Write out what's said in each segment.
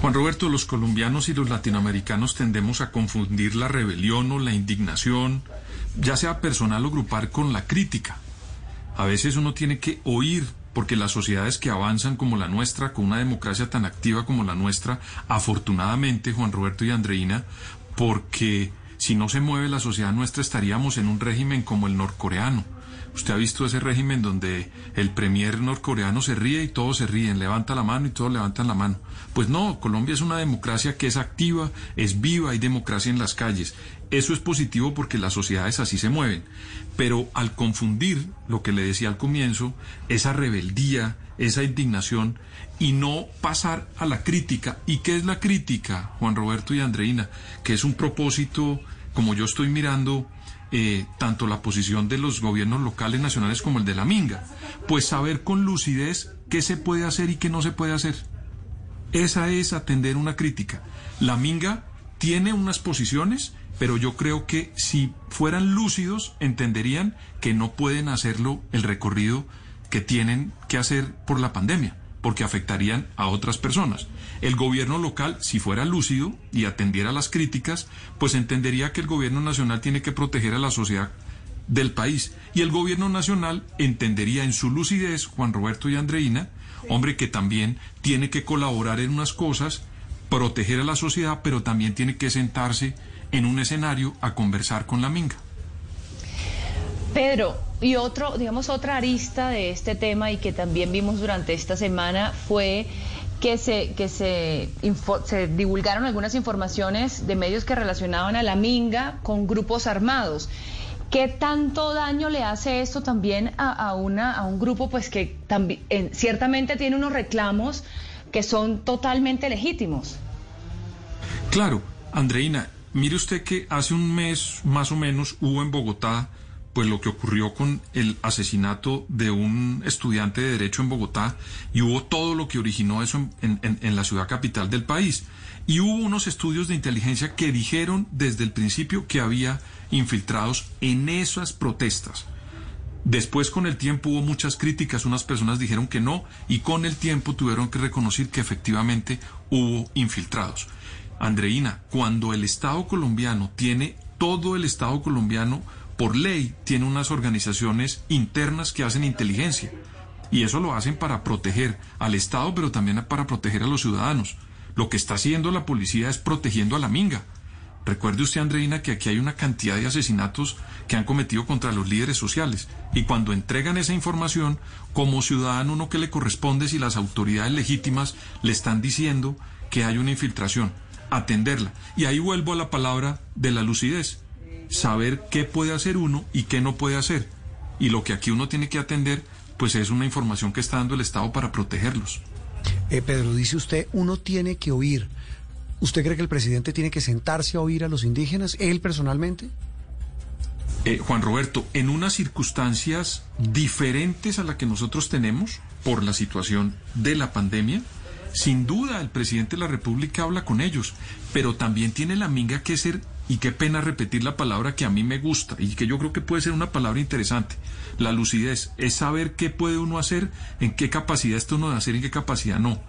Juan Roberto, los colombianos y los latinoamericanos tendemos a confundir la rebelión o la indignación, ya sea personal o grupal, con la crítica. A veces uno tiene que oír, porque las sociedades que avanzan como la nuestra, con una democracia tan activa como la nuestra, afortunadamente, Juan Roberto y Andreina, porque si no se mueve la sociedad nuestra estaríamos en un régimen como el norcoreano. Usted ha visto ese régimen donde el premier norcoreano se ríe y todos se ríen, levanta la mano y todos levantan la mano. Pues no, Colombia es una democracia que es activa, es viva, hay democracia en las calles. Eso es positivo porque las sociedades así se mueven. Pero al confundir lo que le decía al comienzo, esa rebeldía, esa indignación y no pasar a la crítica. ¿Y qué es la crítica, Juan Roberto y Andreina? Que es un propósito, como yo estoy mirando, eh, tanto la posición de los gobiernos locales, nacionales como el de la Minga. Pues saber con lucidez qué se puede hacer y qué no se puede hacer. Esa es atender una crítica. La Minga tiene unas posiciones, pero yo creo que si fueran lúcidos entenderían que no pueden hacerlo el recorrido que tienen que hacer por la pandemia, porque afectarían a otras personas. El gobierno local, si fuera lúcido y atendiera las críticas, pues entendería que el gobierno nacional tiene que proteger a la sociedad del país. Y el gobierno nacional entendería en su lucidez, Juan Roberto y Andreina, hombre que también tiene que colaborar en unas cosas, proteger a la sociedad, pero también tiene que sentarse en un escenario a conversar con la minga. Pedro, y otro, digamos, otra arista de este tema y que también vimos durante esta semana fue que se, que se, se divulgaron algunas informaciones de medios que relacionaban a la minga con grupos armados. ¿Qué tanto daño le hace esto también a, a una, a un grupo pues que también en- ciertamente tiene unos reclamos que son totalmente legítimos? Claro, Andreina, mire usted que hace un mes más o menos hubo en Bogotá pues lo que ocurrió con el asesinato de un estudiante de derecho en Bogotá y hubo todo lo que originó eso en, en- la ciudad capital del país. Y hubo unos estudios de inteligencia que dijeron desde el principio que había infiltrados en esas protestas. Después con el tiempo hubo muchas críticas, unas personas dijeron que no y con el tiempo tuvieron que reconocer que efectivamente hubo infiltrados. Andreina, cuando el Estado colombiano tiene, todo el Estado colombiano por ley tiene unas organizaciones internas que hacen inteligencia y eso lo hacen para proteger al Estado pero también para proteger a los ciudadanos. Lo que está haciendo la policía es protegiendo a la minga. Recuerde usted, Andreina, que aquí hay una cantidad de asesinatos que han cometido contra los líderes sociales. Y cuando entregan esa información, como ciudadano, uno que le corresponde si las autoridades legítimas le están diciendo que hay una infiltración, atenderla. Y ahí vuelvo a la palabra de la lucidez. Saber qué puede hacer uno y qué no puede hacer. Y lo que aquí uno tiene que atender, pues es una información que está dando el Estado para protegerlos. Eh, Pedro, dice usted, uno tiene que oír. ¿Usted cree que el presidente tiene que sentarse a oír a los indígenas, él personalmente? Eh, Juan Roberto, en unas circunstancias diferentes a la que nosotros tenemos por la situación de la pandemia, sin duda el presidente de la República habla con ellos, pero también tiene la minga que ser, y qué pena repetir la palabra que a mí me gusta y que yo creo que puede ser una palabra interesante, la lucidez, es saber qué puede uno hacer, en qué capacidad está uno de hacer y en qué capacidad no.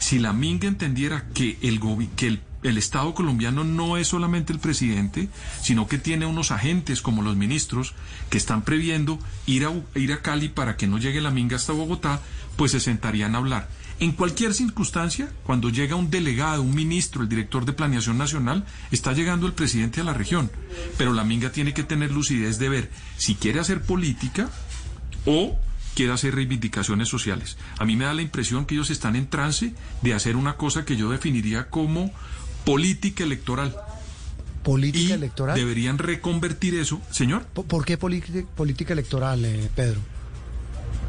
Si la minga entendiera que el, que el el Estado colombiano no es solamente el presidente, sino que tiene unos agentes como los ministros que están previendo ir a, ir a Cali para que no llegue la minga hasta Bogotá, pues se sentarían a hablar. En cualquier circunstancia, cuando llega un delegado, un ministro, el director de Planeación Nacional, está llegando el presidente a la región. Pero la minga tiene que tener lucidez de ver si quiere hacer política o quiere hacer reivindicaciones sociales. A mí me da la impresión que ellos están en trance de hacer una cosa que yo definiría como política electoral. ¿Política y electoral? deberían reconvertir eso, señor, ¿Por, qué política- política electoral, eh, Pedro?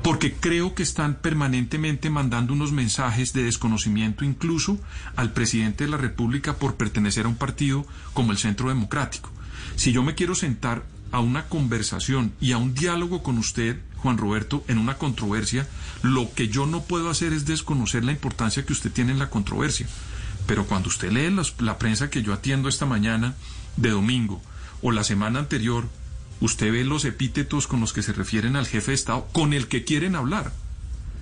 porque creo que están permanentemente mandando unos mensajes de desconocimiento incluso al presidente de la República por pertenecer a un partido como el Centro Democrático. Si yo me quiero sentar a una conversación y a un diálogo con usted, Juan Roberto, en una controversia, lo que yo no puedo hacer es desconocer la importancia que usted tiene en la controversia. Pero cuando usted lee la prensa que yo atiendo esta mañana de domingo o la semana anterior, usted ve los epítetos con los que se refieren al jefe de Estado, con el que quieren hablar.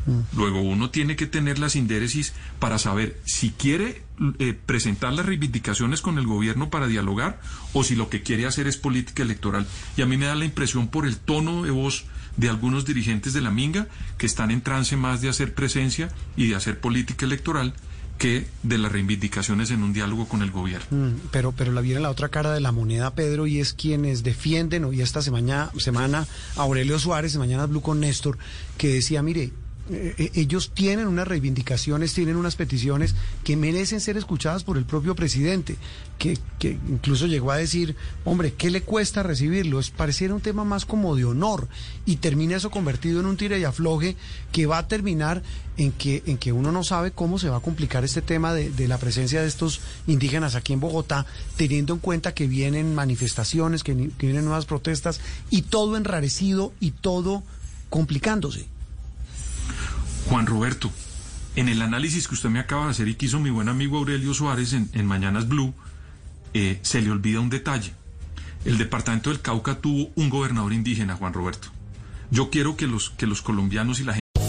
Mm. Luego uno tiene que tener la sindéresis para saber si quiere eh, presentar las reivindicaciones con el gobierno para dialogar o si lo que quiere hacer es política electoral. Y a mí me da la impresión por el tono de voz de algunos dirigentes de la Minga que están en trance más de hacer presencia y de hacer política electoral que de las reivindicaciones en un diálogo con el gobierno. Mm, pero, pero la viene la otra cara de la moneda, Pedro, y es quienes defienden hoy esta semana, semana Aurelio Suárez, mañana Blue con Néstor, que decía, mire, eh, eh, ellos tienen unas reivindicaciones, tienen unas peticiones que merecen ser escuchadas por el propio presidente, que, que incluso llegó a decir, hombre, ¿qué le cuesta recibirlo? Es, pareciera un tema más como de honor y termina eso convertido en un tira y afloje que va a terminar en que, en que uno no sabe cómo se va a complicar este tema de, la presencia de estos indígenas aquí en Bogotá, teniendo en cuenta que vienen manifestaciones, que, que vienen nuevas protestas y todo enrarecido y todo complicándose. Juan Roberto, en el análisis que usted me acaba de hacer y que hizo mi buen amigo Aurelio Suárez en, Mañanas Blue, eh, se le olvida un detalle. El departamento del Cauca tuvo un gobernador indígena, Juan Roberto. Yo quiero que los, que los colombianos y la gente...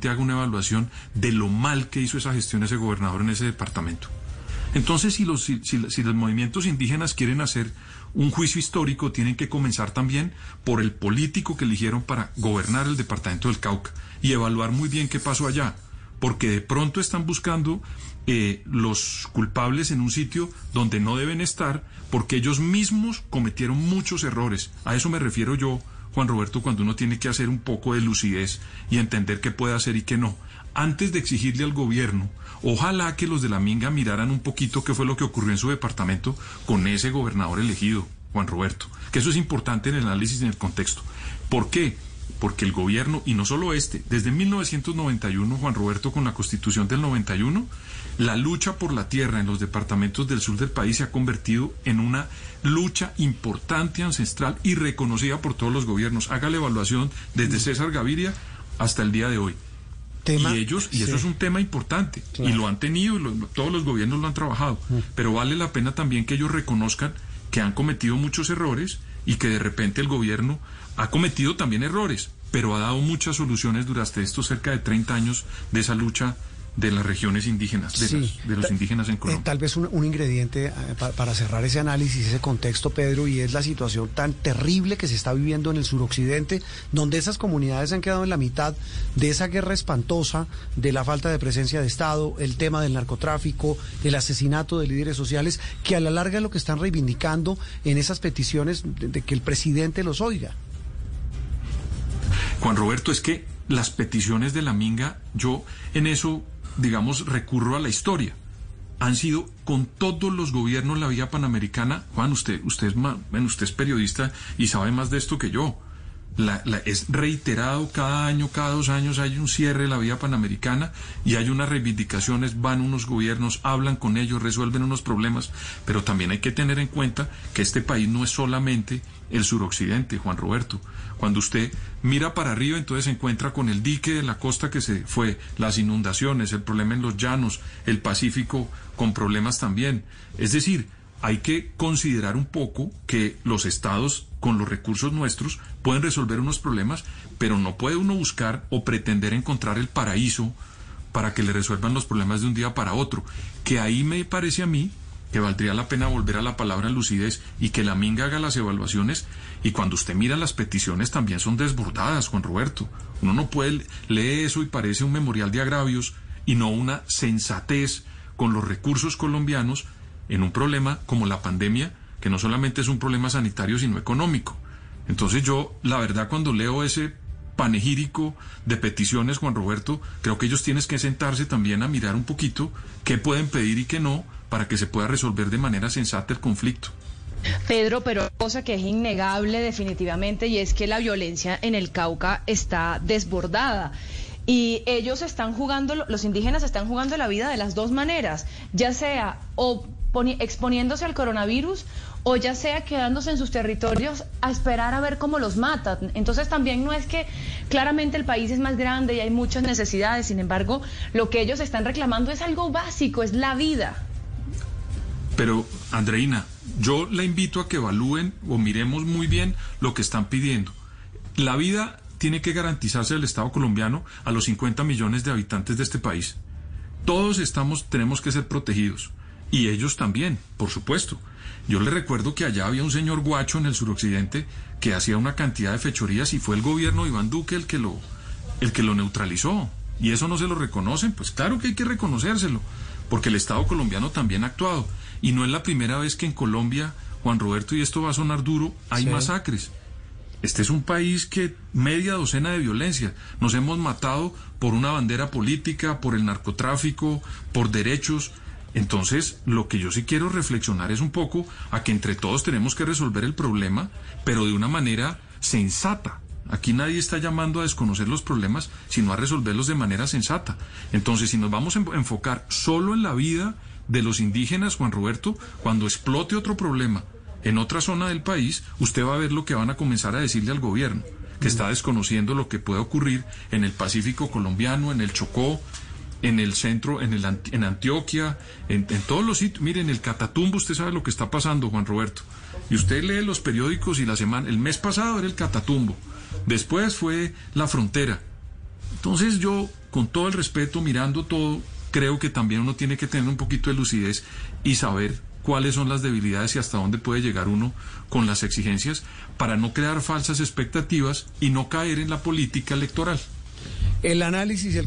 Te hago una evaluación de lo mal que hizo esa gestión ese gobernador en ese departamento. Entonces, si los, si, si los movimientos indígenas quieren hacer un juicio histórico tienen que comenzar también por el político que eligieron para gobernar el departamento del Cauca y evaluar muy bien qué pasó allá, porque de pronto están buscando eh, los culpables en un sitio donde no deben estar, porque ellos mismos cometieron muchos errores. A eso me refiero yo, Juan Roberto, cuando uno tiene que hacer un poco de lucidez y entender qué puede hacer y qué no. Antes de exigirle al gobierno Ojalá que los de la Minga miraran un poquito qué fue lo que ocurrió en su departamento con ese gobernador elegido, Juan Roberto. Que eso es importante en el análisis y en el contexto. ¿Por qué? Porque el gobierno, y no solo este, desde 1991, Juan Roberto, con la constitución del 91, la lucha por la tierra en los departamentos del sur del país se ha convertido en una lucha importante, ancestral y reconocida por todos los gobiernos. Haga la evaluación desde César Gaviria hasta el día de hoy y ellos, y eso es un tema importante, y lo han tenido, y todos los gobiernos lo han trabajado, mm. pero vale la pena también que ellos reconozcan que han cometido muchos errores y que de repente el gobierno ha cometido también errores, pero ha dado muchas soluciones durante estos cerca de 30 años de esa lucha de las regiones indígenas, de, los, indígenas en eh, Colombia. tal vez un, ingrediente eh, para cerrar ese análisis, ese contexto, Pedro, y es la situación tan terrible que se está viviendo en el suroccidente, donde esas comunidades han quedado en la mitad de esa guerra espantosa, de la falta de presencia de Estado, el tema del narcotráfico, el asesinato de líderes sociales, que a la larga es lo que están reivindicando en esas peticiones de que el presidente los oiga. Juan Roberto, es que las peticiones de la Minga, yo en eso digamos, recurro a la historia. Han sido con todos los gobiernos la vía panamericana. Juan, usted, usted, es, bueno, usted es periodista y sabe más de esto que yo. La, es reiterado cada año, cada dos años hay un cierre de la vía panamericana y hay unas reivindicaciones, van unos gobiernos, hablan con ellos, resuelven unos problemas, pero también hay que tener en cuenta que este país no es solamente el suroccidente, Juan Roberto. Cuando usted mira para arriba, entonces se encuentra con el dique de la costa que se fue, las inundaciones, el problema en los llanos, el Pacífico con problemas también. Es decir, hay que considerar un poco que los estados con los recursos nuestros pueden resolver unos problemas, pero no puede uno buscar o pretender encontrar el paraíso para que le resuelvan los problemas de un día para otro. Que ahí me parece a mí que valdría la pena volver a la palabra lucidez y que la minga haga las evaluaciones y cuando usted mira las peticiones también son desbordadas, Juan Roberto. Uno no puede leer eso y parece un memorial de agravios y no una sensatez con los recursos colombianos en un problema como la pandemia, que no solamente es un problema sanitario, sino económico. Entonces yo, la verdad, cuando leo ese panegírico de peticiones, Juan Roberto, creo que ellos tienen que sentarse también a mirar un poquito qué pueden pedir y qué no para que se pueda resolver de manera sensata el conflicto. Pedro, pero cosa que es innegable definitivamente y es que la violencia en el Cauca está desbordada. Y ellos están jugando, los indígenas están jugando la vida de las dos maneras, ya sea o exponiéndose al coronavirus o ya sea quedándose en sus territorios a esperar a ver cómo los matan. Entonces también no es que claramente el país es más grande y hay muchas necesidades, sin embargo, lo que ellos están reclamando es algo básico, es la vida. Pero, Andreina, yo la invito a que evalúen o miremos muy bien lo que están pidiendo. La vida tiene que garantizarse el Estado colombiano a los 50 millones de habitantes de este país. Todos estamos, tenemos que ser protegidos. Y ellos también, por supuesto. Yo le recuerdo que allá había un señor guacho en el suroccidente que hacía una cantidad de fechorías y fue el gobierno de Iván Duque el que lo, el que lo neutralizó. Y eso no se lo reconocen. Pues claro que hay que reconocérselo, porque el Estado colombiano también ha actuado. Y no es la primera vez que en Colombia, Juan Roberto, y esto va a sonar duro, hay masacres. Este es un país que media docena de violencia. Nos hemos matado por una bandera política, por el narcotráfico, por derechos. Entonces, lo que yo sí quiero reflexionar es un poco a que entre todos tenemos que resolver el problema, pero de una manera sensata. Aquí nadie está llamando a desconocer los problemas, sino a resolverlos de manera sensata. Entonces, si nos vamos a enfocar solo en la vida de los indígenas, Juan Roberto, cuando explote otro problema en otra zona del país, usted va a ver lo que van a comenzar a decirle al gobierno, que está desconociendo lo que puede ocurrir en el Pacífico colombiano, en el Chocó, en el centro, en, el, en Antioquia, en, todos los sitios. Miren, el Catatumbo, usted sabe lo que está pasando, Juan Roberto. Y usted lee los periódicos y la semana, el mes pasado era el Catatumbo, después fue la frontera. Entonces yo, con todo el respeto, mirando todo, creo que también uno tiene que tener un poquito de lucidez y saber cuáles son las debilidades y hasta dónde puede llegar uno con las exigencias para no crear falsas expectativas y no caer en la política electoral. El análisis el